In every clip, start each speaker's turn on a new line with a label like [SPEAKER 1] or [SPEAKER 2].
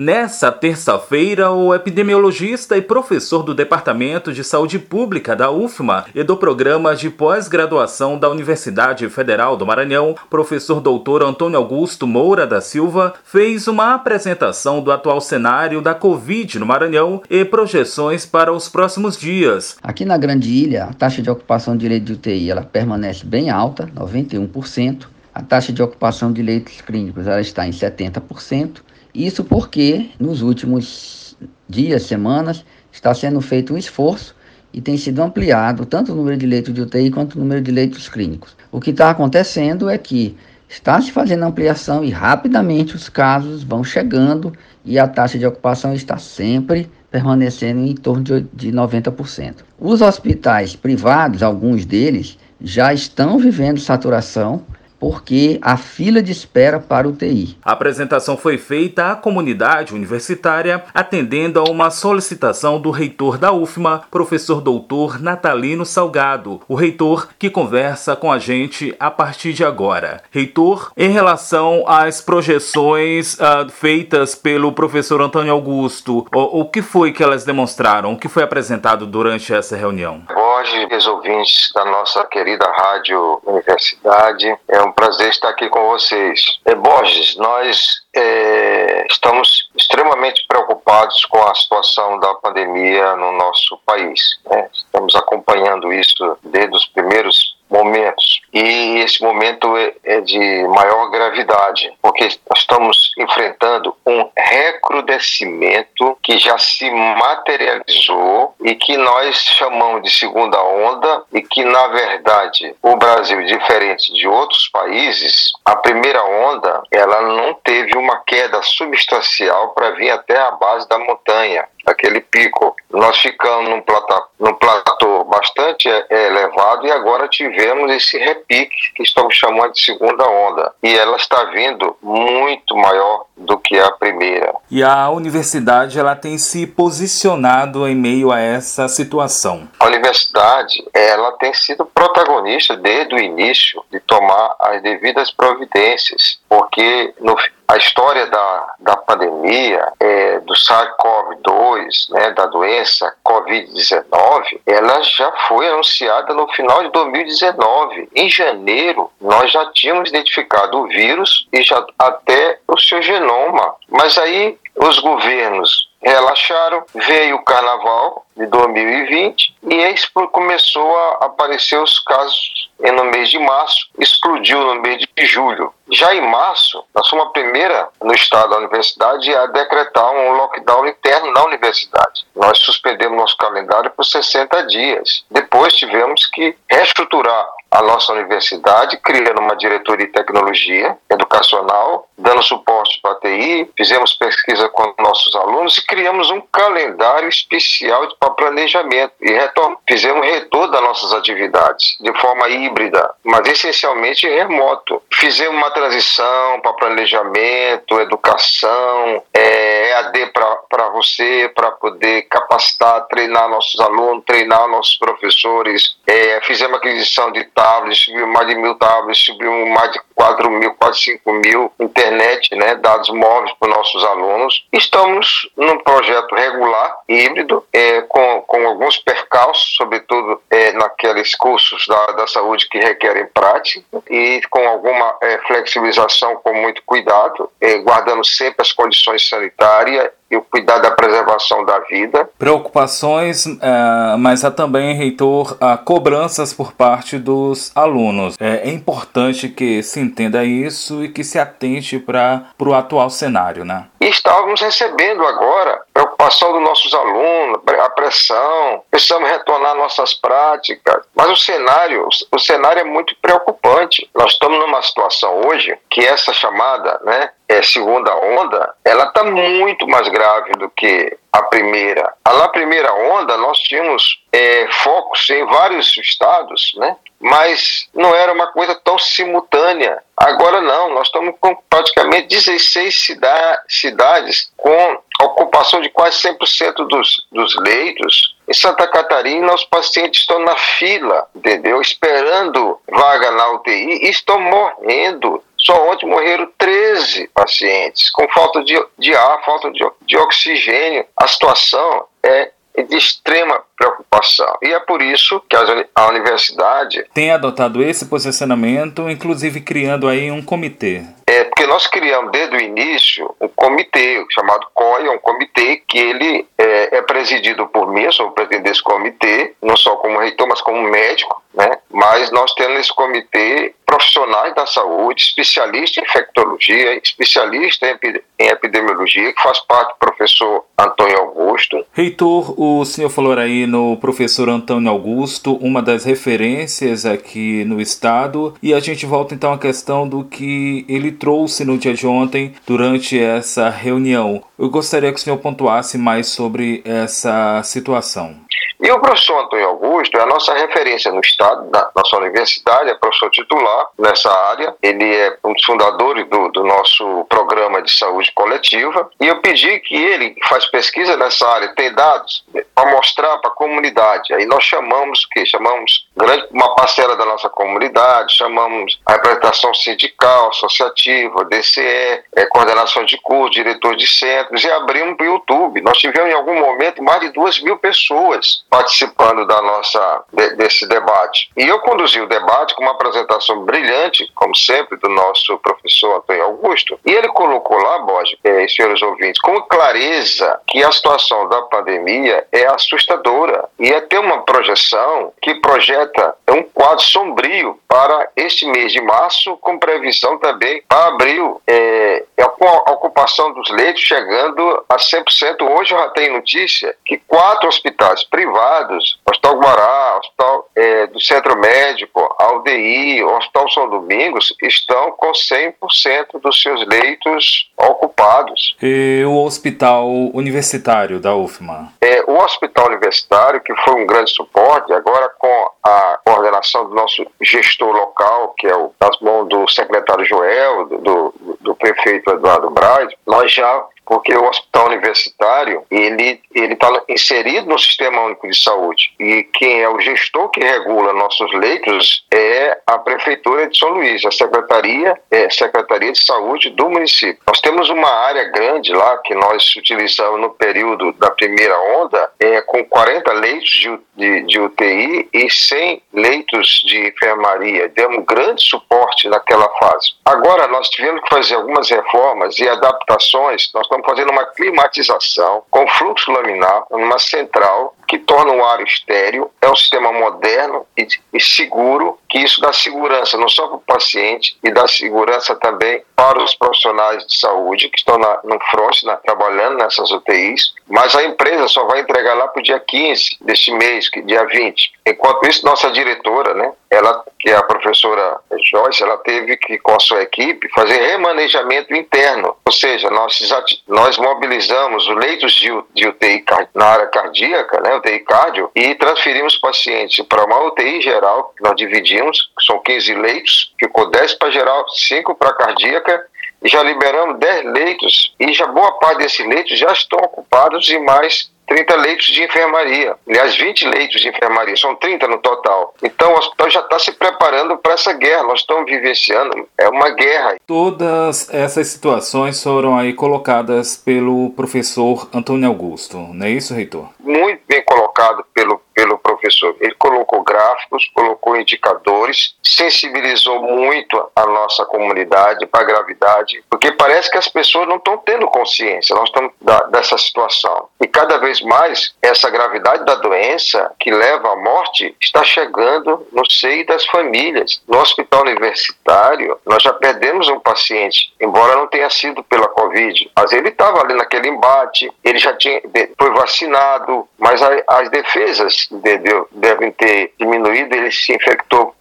[SPEAKER 1] Nessa terça-feira, o epidemiologista e professor do Departamento de Saúde Pública da UFMA e do Programa de Pós-Graduação da Universidade Federal do Maranhão, professor doutor Antônio Augusto Moura da Silva, fez uma apresentação do atual cenário da Covid no Maranhão e projeções para os próximos dias.
[SPEAKER 2] Aqui na Grande Ilha, a taxa de ocupação de leito de UTI ela permanece bem alta, 91%. A taxa de ocupação de leitos clínicos ela está em 70%. Isso porque nos últimos dias, semanas, está sendo feito um esforço e tem sido ampliado tanto o número de leitos de UTI quanto o número de leitos clínicos. O que está acontecendo é que está se fazendo ampliação e rapidamente os casos vão chegando e a taxa de ocupação está sempre permanecendo em torno de 90%. Os hospitais privados, alguns deles, já estão vivendo saturação porque a fila de espera para o TI.
[SPEAKER 1] A apresentação foi feita à comunidade universitária, atendendo a uma solicitação do reitor da UFMA, professor doutor Natalino Salgado, o reitor que conversa com a gente a partir de agora. Reitor, em relação às projeções uh, feitas pelo professor Antônio Augusto, o, o que foi que elas demonstraram? O que foi apresentado durante essa reunião?
[SPEAKER 3] Borges, ouvintes da nossa querida rádio Universidade, é um prazer estar aqui com vocês. É, Borges, nós é, estamos extremamente preocupados com a situação da pandemia no nosso país. Né? Estamos acompanhando isso desde os primeiros momentos. E esse momento é, é, de maior gravidade, porque estamos enfrentando um recrudescimento que já se materializou e que nós chamamos de segunda onda e que, na verdade, o Brasil, diferente de outros países, a primeira onda ela não teve uma queda substancial para vir até a base da montanha aquele pico. Nós ficamos num platô, num platô bastante é, elevado e agora tivemos esse repique que estamos chamando de segunda onda. E ela está vindo muito maior do que a primeira.
[SPEAKER 1] E a universidade ela tem se posicionado em meio a essa situação.
[SPEAKER 3] A universidade ela tem sido protagonista desde o início de tomar as devidas providências, porque no a história da, da pandemia, é, do SARS-CoV-2, né, da doença Covid-19, ela já foi anunciada no final de 2019. Em janeiro, nós já tínhamos identificado o vírus e já até o seu genoma. Mas aí os governos relaxaram, veio o carnaval de 2020 e eis começou a aparecer os casos no mês de março, explodiu no mês de julho. Já em março, nós fomos a primeira no estado da universidade a decretar um lockdown interno na universidade. Nós suspendemos nosso calendário por 60 dias. Depois tivemos que reestruturar a nossa universidade, criando uma diretoria de tecnologia educacional, dando suporte para a TI, fizemos pesquisa com nossos alunos e criamos um calendário especial para planejamento e retorno. fizemos retorno das nossas atividades de forma híbrida, mas essencialmente remoto. Fizemos uma transição para planejamento, educação, é, EAD para você, para poder capacitar, treinar nossos alunos, treinar nossos professores. É, fizemos aquisição de tablets, subimos mais de mil tablets, subimos mais de 4 mil, quase 5 mil internet, né, dados móveis para nossos alunos. Estamos num projeto regular, híbrido, é, com, com alguns percalços, sobretudo é, naqueles cursos da, da saúde que requerem prática, e com alguma é, flexibilização com muito cuidado, é, guardando sempre as condições sanitárias e o cuidado da preservação da vida.
[SPEAKER 1] Preocupações, é, mas há também, reitor, há cobranças por parte dos alunos. É, é importante que se entenda isso e que se atente para o atual cenário, né?
[SPEAKER 3] E estávamos recebendo agora preocupação dos nossos alunos, a pressão, precisamos retornar nossas práticas. Mas o cenário, o cenário é muito preocupante. Nós estamos numa situação hoje que essa chamada, né, é, segunda onda, ela está muito mais grave do que a primeira. Na primeira onda, nós tínhamos é, focos em vários estados, né? mas não era uma coisa tão simultânea. Agora não, nós estamos com praticamente 16 cida cidades com ocupação de quase 100% dos, dos leitos. Em Santa Catarina, os pacientes estão na fila, entendeu? Esperando vaga na UTI e estão morrendo Só ontem morreram 13 pacientes com falta de, de ar, falta de, de oxigênio. A situação é de extrema preocupação. E é por isso que a universidade
[SPEAKER 1] tem adotado esse posicionamento, inclusive criando aí um comitê.
[SPEAKER 3] É porque nós criamos desde o início um comitê chamado COI, um comitê que ele é, é presidido por mim, eu sou o presidente desse comitê, não só como reitor, mas como médico, né? Mas nós temos nesse comitê profissionais da saúde, especialistas em infectologia, especialistas em epidemiologia, que faz parte do professor Antônio Augusto.
[SPEAKER 1] Reitor, o senhor falou aí no professor Antônio Augusto, uma das referências aqui no estado, e a gente volta então à questão do que ele trouxe no dia de ontem durante essa reunião. Eu gostaria que o senhor pontuasse mais sobre essa situação.
[SPEAKER 3] E o professor Antônio Augusto é a nossa referência no Estado, na nossa universidade, é professor titular nessa área. Ele é um dos fundadores do, do nosso programa de saúde coletiva. E eu pedi que ele, que faz pesquisa nessa área, tem dados para mostrar para a comunidade. Aí nós chamamos que chamamos grande uma parcela da nossa comunidade, chamamos a representação sindical, associativa, DCE, é, coordenação de curso, diretor de centros e abrimos para o YouTube. Nós tivemos em algum momento mais de duas mil pessoas participando da nossa de, desse debate. E eu conduzi o debate com uma apresentação brilhante, como sempre, do nosso professor Antônio Augusto. E ele colocou lá, Borges, é, senhores ouvintes, com clareza que a situação da pandemia é assustadora e é ter uma projeção que projeta um quadro sombrio para este mês de março, com previsão também para abril. É, é a ocupação dos leitos chegando a 100%. Hoje eu já tenho notícia que quatro hospitais privados, Hospital Guará, Hospital é, do Centro Médico, a UDI, Hospital São Domingos, estão com 100% dos seus leitos ocupados.
[SPEAKER 1] E o Hospital Universitário da UFMA?
[SPEAKER 3] É, o Hospital Universitário, que foi um grande suporte, agora com a coordenação do nosso gestor local, que é o, nas mãos do secretário Joel, do, do, do prefeito Eduardo Braz, nós já porque o hospital universitário ele ele está inserido no sistema único de saúde e quem é o gestor que regula nossos leitos é a prefeitura de São Luís, a secretaria é secretaria de saúde do município. Nós temos uma área grande lá que nós utilizamos no período da primeira onda é com 40 leitos de, de, de UTI e 100 leitos de enfermaria. Demos grande suporte naquela fase. Agora nós tivemos que fazer algumas reformas e adaptações. Nós estamos fazendo uma climatização com fluxo laminar numa central que torna o ar estéreo. É um sistema moderno e, e seguro, que isso dá segurança não só para o paciente, e dá segurança também para os profissionais de saúde que estão na, no front, na, trabalhando nessas UTIs. Mas a empresa só vai entregar lá para o dia 15 deste mês, que dia 20. Enquanto isso, nossa diretora, né, ela, que é a professora Joyce, ela teve que, com a sua equipe, fazer remanejamento interno. Ou seja, nós, nós mobilizamos os leitos de, de UTI na área cardíaca, né, UTI cardio, e transferimos pacientes para uma UTI geral, que nós dividimos, são 15 leitos, ficou 10 para geral, 5 para cardíaca, e já liberamos 10 leitos, e já boa parte desses leitos já estão ocupados e mais 30 leitos de enfermaria. Aliás, 20 leitos de enfermaria, são 30 no total. Então, o hospital já está se preparando para essa guerra. Nós estamos vivenciando, é uma guerra.
[SPEAKER 1] Todas essas situações foram aí colocadas pelo professor Antônio Augusto, não é isso, reitor?
[SPEAKER 3] Muito bem colocado pelo pelo professor. Ele colocou gráficos, colocou indicadores, sensibilizou muito a nossa comunidade para a gravidade, porque parece que as pessoas não estão tendo consciência, nós estamos da, dessa situação. E cada vez mais essa gravidade da doença que leva à morte está chegando no seio das famílias. No hospital universitário, nós já perdemos um paciente, embora não tenha sido pela Covid, mas ele estava ali naquele embate, ele já tinha, foi vacinado, mas as defesas entendeu? devem ter diminuído, ele se infectou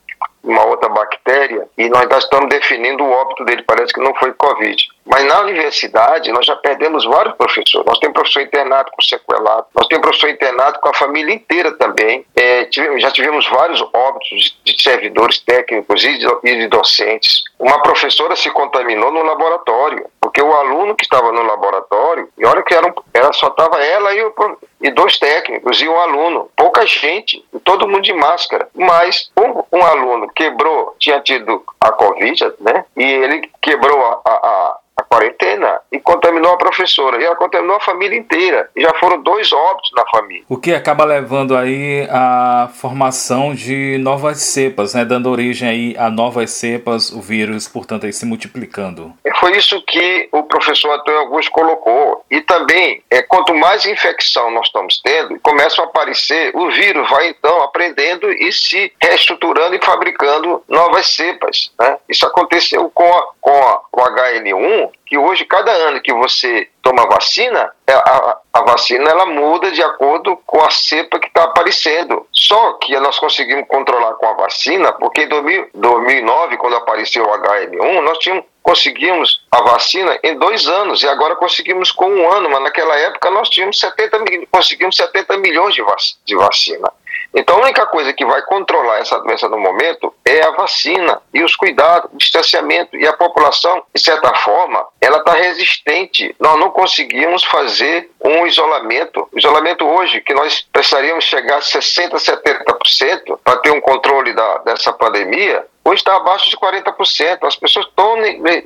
[SPEAKER 3] uma outra bactéria e nós já estamos definindo o óbito dele, parece que não foi Covid. Mas na universidade nós já perdemos vários professores. Nós temos professor internado com sequelado, nós temos professor internado com a família inteira também. É, tivemos, já tivemos vários óbitos de servidores técnicos e de, e de docentes. Uma professora se contaminou no laboratório, porque o aluno que estava no laboratório, e olha que era um, ela só estava ela e, o, e dois técnicos e um aluno. Pouca gente, todo mundo de máscara. Mas um, um aluno quebrou, tinha tido a Covid, né? E ele quebrou a, a quarentena e contaminou a professora. E ela contaminou a família inteira. E já foram dois óbitos na família.
[SPEAKER 1] O que acaba levando aí a formação de novas cepas, né? Dando origem aí a novas cepas, o vírus, portanto, aí se multiplicando.
[SPEAKER 3] Foi isso que o professor Antônio Augusto colocou. E também, é, quanto mais infecção nós estamos tendo, começam a aparecer, o vírus vai então aprendendo e se reestruturando e fabricando novas cepas. Né? Isso aconteceu com, a, com a, o HN1, que hoje, cada ano que você toma vacina, é, a, a vacina ela muda de acordo com a cepa que está aparecendo. Só que nós conseguimos controlar com a vacina, porque em 2000, 2009, quando apareceu o HN1, nós tínhamos, conseguimos a vacina em dois anos e agora conseguimos com um ano, mas naquela época nós tínhamos 70, conseguimos 70 milhões de, vac, de vacina. Então, a única coisa que vai controlar essa doença no momento é a vacina e os cuidados, o distanciamento. E a população, de certa forma, ela está resistente. Nós não conseguimos fazer um isolamento. O isolamento hoje, que nós precisaríamos chegar a 60%, 70% para ter um controle da, dessa pandemia, hoje está abaixo de 40%. As pessoas estão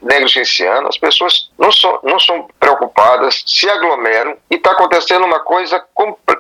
[SPEAKER 3] negligenciando, as pessoas não são, não são preocupadas, se aglomeram e está acontecendo uma coisa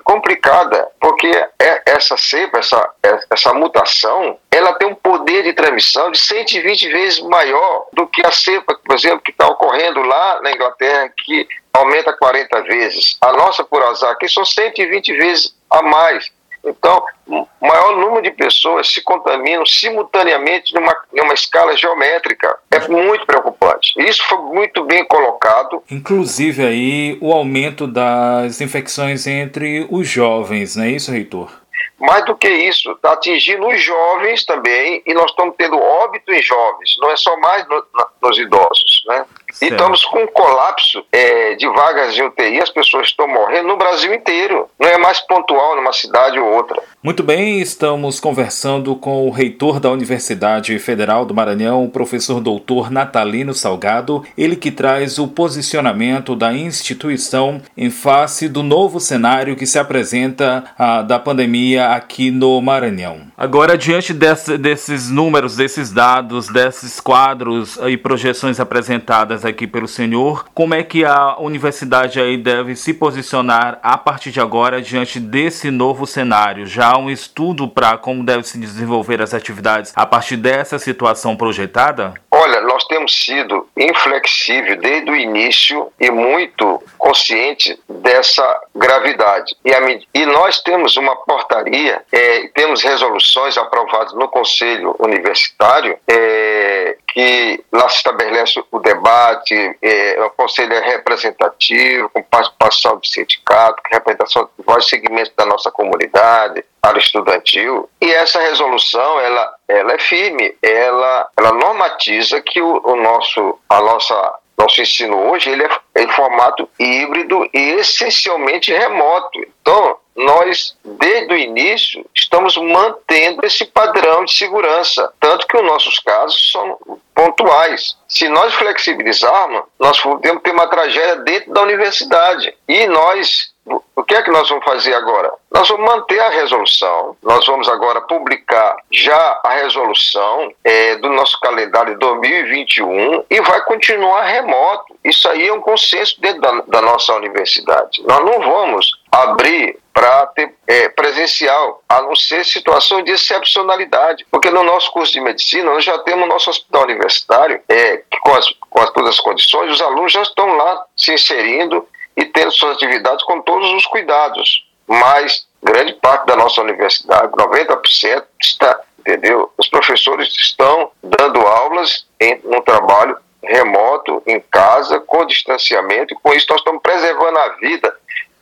[SPEAKER 3] complicada, porque é essa cepa, essa, essa mutação, ela tem um poder de transmissão de 120 vezes maior do que a cepa, por exemplo, que está ocorrendo lá na Inglaterra, que aumenta 40 vezes. A nossa, por azar, aqui são 120 vezes a mais. Então, o maior número de pessoas se contaminam simultaneamente numa, numa escala geométrica. É muito preocupante. Isso foi muito bem colocado.
[SPEAKER 1] Inclusive aí o aumento das infecções entre os jovens, não é isso, reitor?
[SPEAKER 3] Mais do que isso, está atingindo os jovens também, e nós estamos tendo óbito em jovens, não é só mais no, nos idosos. Né? E estamos com um colapso é, de vagas de UTI, as pessoas estão morrendo no Brasil inteiro. Não é mais pontual numa cidade ou outra.
[SPEAKER 1] Muito bem, estamos conversando com o reitor da Universidade Federal do Maranhão, o professor doutor Natalino Salgado, ele que traz o posicionamento da instituição em face do novo cenário que se apresenta a, da pandemia aqui no Maranhão. Agora, diante desse, desses números, desses dados, desses quadros e projeções apresentadas aqui pelo senhor, como é que a universidade aí deve se posicionar a partir de agora diante desse novo cenário? Já há um estudo para como deve se desenvolver as atividades a partir dessa situação projetada?
[SPEAKER 3] Olha, nós temos sido inflexível desde o início e muito consciente dessa gravidade. E, a, e nós temos uma portaria, é, temos resoluções aprovadas no Conselho Universitário é, que lá se estabelece o debate, é, o conselho é representativo, com participação do sindicato, representação de vários segmentos da nossa comunidade, área estudantil, e essa resolução, ela, ela é firme, ela, ela normatiza que o, o nosso, a nossa nosso ensino hoje ele é em formato híbrido e essencialmente remoto. Então, nós, desde o início, estamos mantendo esse padrão de segurança, tanto que os nossos casos são pontuais. Se nós flexibilizarmos, nós podemos ter uma tragédia dentro da universidade. E nós o que é que nós vamos fazer agora? Nós vamos manter a resolução, nós vamos agora publicar já a resolução é, do nosso calendário de 2021 e vai continuar remoto. Isso aí é um consenso dentro da, da nossa universidade. Nós não vamos abrir para ter é, presencial, a não ser situações de excepcionalidade. Porque no nosso curso de medicina, nós já temos nosso hospital universitário, é, com, as, com as, todas as condições, os alunos já estão lá se inserindo e tendo suas atividades com todos os cuidados. Mas grande parte da nossa universidade, 90%, está, entendeu? Os professores estão dando aulas em um trabalho remoto, em casa, com distanciamento, e com isso nós estamos preservando a vida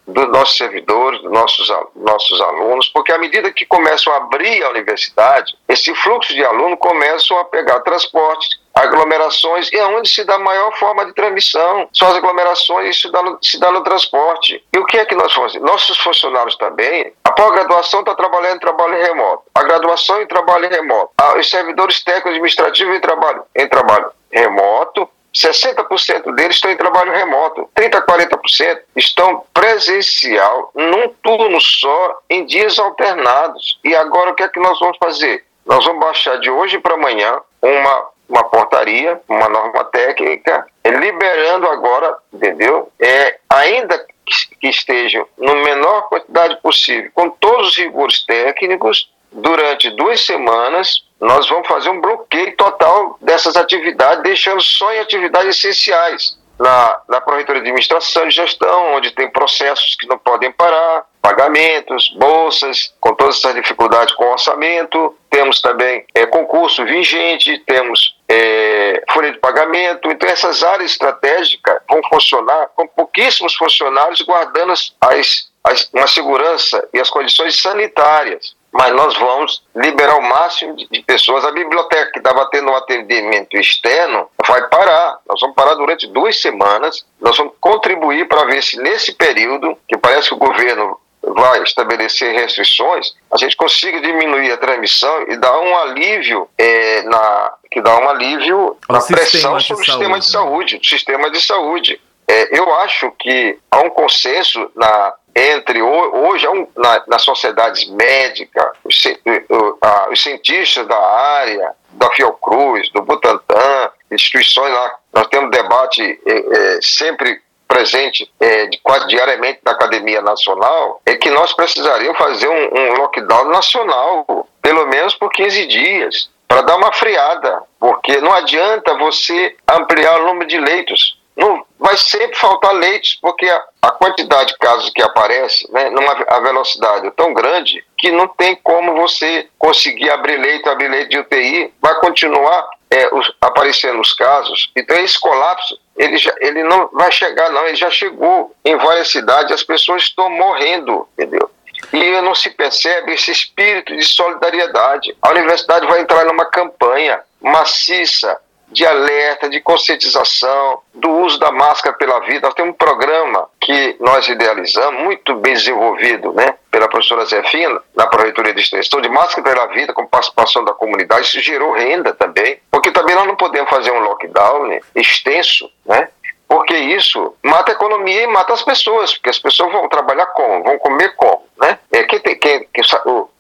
[SPEAKER 3] dos nossos servidores, dos nossos, nossos alunos, porque à medida que começam a abrir a universidade, esse fluxo de alunos começam a pegar transporte, aglomerações, e é onde se dá a maior forma de transmissão. São as aglomerações, isso se dá no, se dá no transporte. E o que é que nós fazemos? Nossos funcionários também, a pós-graduação está trabalhando em trabalho remoto, a graduação em trabalho remoto, os servidores técnicos administrativos em trabalho, em trabalho remoto, 60% deles estão em trabalho remoto, 30% a 40% estão presencial, num turno só, em dias alternados. E agora o que é que nós vamos fazer? Nós vamos baixar de hoje para amanhã uma, uma portaria, uma norma técnica, liberando agora, entendeu? É, ainda que estejam no menor quantidade possível, com todos os rigores técnicos, durante duas semanas, nós vamos fazer um bloqueio total dessas atividades, deixando só em atividades essenciais. Na, na Prefeitura de Administração e Gestão, onde tem processos que não podem parar, pagamentos, bolsas, com todas essas dificuldades com orçamento. Temos também é, concurso vigente, temos é, folha de pagamento. Então, essas áreas estratégicas vão funcionar com pouquíssimos funcionários, guardando as, as uma segurança e as condições sanitárias mas nós vamos liberar o máximo de, pessoas. A biblioteca que estava tendo um atendimento externo vai parar. Nós vamos parar durante duas semanas. Nós vamos contribuir para ver se nesse período, que parece que o governo vai estabelecer restrições, a gente consiga diminuir a transmissão e dar um alívio é, na que dá um alívio o na pressão sobre o sistema de né? saúde, sistema de saúde. É, eu acho que há um consenso na entre hoje na, nas sociedades médicas, os, os, cientistas da área, da Fiocruz, do Butantan, instituições lá, nós temos debate é, é, sempre presente é, de, quase diariamente na Academia Nacional, é que nós precisaríamos fazer um, um lockdown nacional, pelo menos por 15 dias, para dar uma freada, porque não adianta você ampliar o número de leitos. Sempre faltar leitos, porque a, a quantidade de casos que aparece, né, numa a velocidade é tão grande, que não tem como você conseguir abrir leito, abrir leito de UTI, vai continuar é, os, aparecendo os casos. Então esse colapso, ele, já, ele não vai chegar não, ele já chegou em várias cidades, as pessoas estão morrendo, entendeu? E não se percebe esse espírito de solidariedade. A universidade vai entrar numa campanha maciça de alerta, de conscientização, do uso da máscara pela vida. Nós temos um programa que nós idealizamos, muito bem desenvolvido, né, pela professora Zefina, na Prefeitura de Extensão, de máscara pela vida, com participação da comunidade. Isso gerou renda também, porque também nós não podemos fazer um lockdown né, extenso, né, porque isso mata a economia e mata as pessoas, porque as pessoas vão trabalhar como? Vão comer como? Né? É, quem, tem, quem, quem,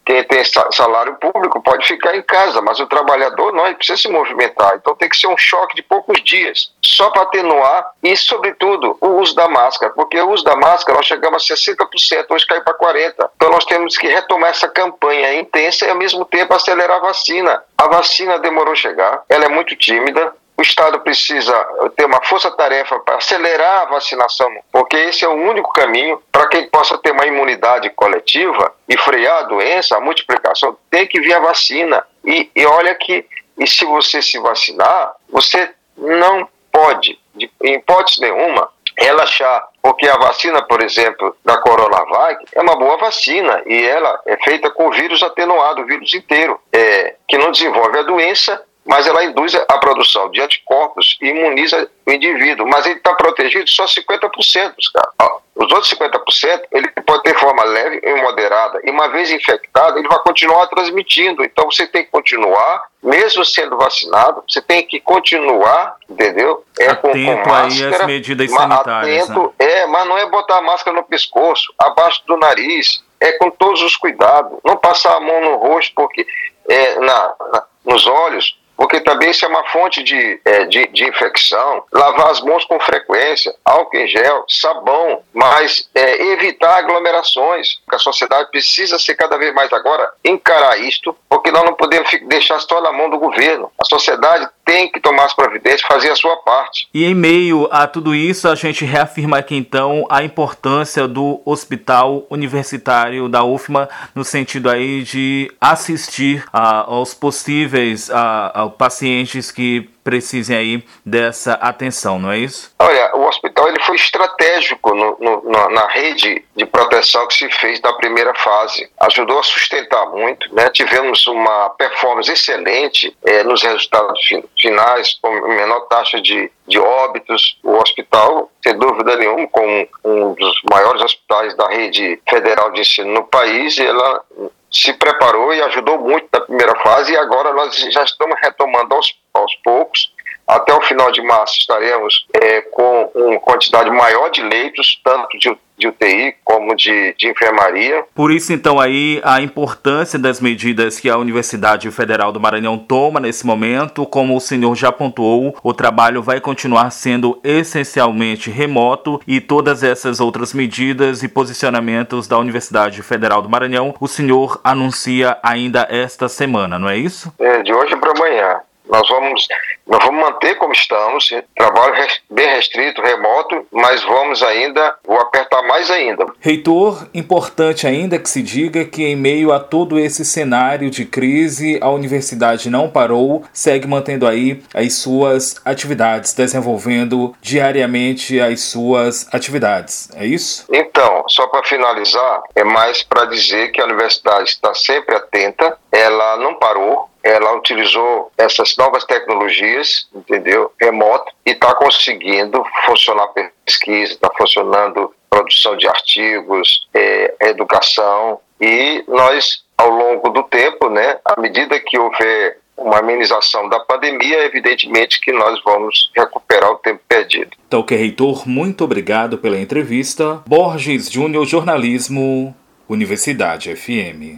[SPEAKER 3] quem tem salário público pode ficar em casa, mas o trabalhador não, ele precisa se movimentar. Então tem que ser um choque de poucos dias, só para atenuar e, sobretudo, o uso da máscara, porque o uso da máscara nós chegamos a 60%, hoje caiu para 40%. Então nós temos que retomar essa campanha intensa e, ao mesmo tempo, acelerar a vacina. A vacina demorou a chegar, ela é muito tímida, o Estado precisa ter uma força-tarefa para acelerar a vacinação, porque esse é o único caminho para que possa ter uma imunidade coletiva e frear a doença, a multiplicação, tem que vir a vacina. E, e olha que, e se você se vacinar, você não pode, de, em hipótese nenhuma, relaxar, porque a vacina, por exemplo, da Coronavac é uma boa vacina e ela é feita com o vírus atenuado, o vírus inteiro, é, que não desenvolve a doença mas ela induz a produção de anticorpos e imuniza o indivíduo, mas ele está protegido só 50%, cara. Os outros 50%, ele pode ter forma leve e moderada, e uma vez infectado, ele vai continuar transmitindo. Então você tem que continuar, mesmo sendo vacinado, você tem que continuar, entendeu?
[SPEAKER 1] É atento com, com máscara, aí as medidas sanitárias. Atento,
[SPEAKER 3] né? é, mas não é botar a máscara no pescoço, abaixo do nariz, é com todos os cuidados. Não passar a mão no rosto, porque é, na, na nos olhos, porque também isso é uma fonte de, é, de, de, infecção. Lavar as mãos com frequência, álcool em gel, sabão, mas é, evitar aglomerações. A sociedade precisa ser cada vez mais agora encarar isto, porque nós não podemos deixar só na mão do governo. A sociedade tem que tomar as providências, fazer a sua parte.
[SPEAKER 1] E em meio a tudo isso, a gente reafirma aqui então a importância do Hospital Universitário da UFMA no sentido aí de assistir a, aos possíveis a, a pacientes que precisem aí dessa atenção, não é isso?
[SPEAKER 3] Olha, o hospital ele foi estratégico no, no, na rede de proteção que se fez na primeira fase. Ajudou a sustentar muito, né? tivemos uma performance excelente é, nos resultados finais, com menor taxa de, de óbitos. O hospital, sem dúvida nenhuma, com um dos maiores hospitais da rede federal de ensino no país, ela se preparou e ajudou muito na primeira fase e agora nós já estamos retomando aos, aos poucos. Até o final de março estaremos é, com uma quantidade maior de leitos, tanto de, de UTI como de, de enfermaria.
[SPEAKER 1] Por isso, então, aí a importância das medidas que a Universidade Federal do Maranhão toma nesse momento, como o senhor já pontuou, o trabalho vai continuar sendo essencialmente remoto e todas essas outras medidas e posicionamentos da Universidade Federal do Maranhão, o senhor anuncia ainda esta semana, não é isso?
[SPEAKER 3] É, de hoje para amanhã. Nós vamos, nós vamos manter como estamos, trabalho bem restrito, remoto, mas vamos ainda, vou apertar mais ainda.
[SPEAKER 1] Reitor, importante ainda que se diga que em meio a todo esse cenário de crise, a universidade não parou, segue mantendo aí as suas atividades, desenvolvendo diariamente as suas atividades, é isso?
[SPEAKER 3] Então, só para finalizar, é mais para dizer que a universidade está sempre atenta, ela não parou, ela utilizou essas novas tecnologias, entendeu? Remoto, e está conseguindo funcionar pesquisa, está funcionando produção de artigos, é, educação, e nós, ao longo do tempo, né, à medida que houver uma amenização da pandemia, evidentemente que nós vamos recuperar o tempo perdido.
[SPEAKER 1] Então, que reitor, muito obrigado pela entrevista. Borges Júnior Jornalismo, Universidade FM.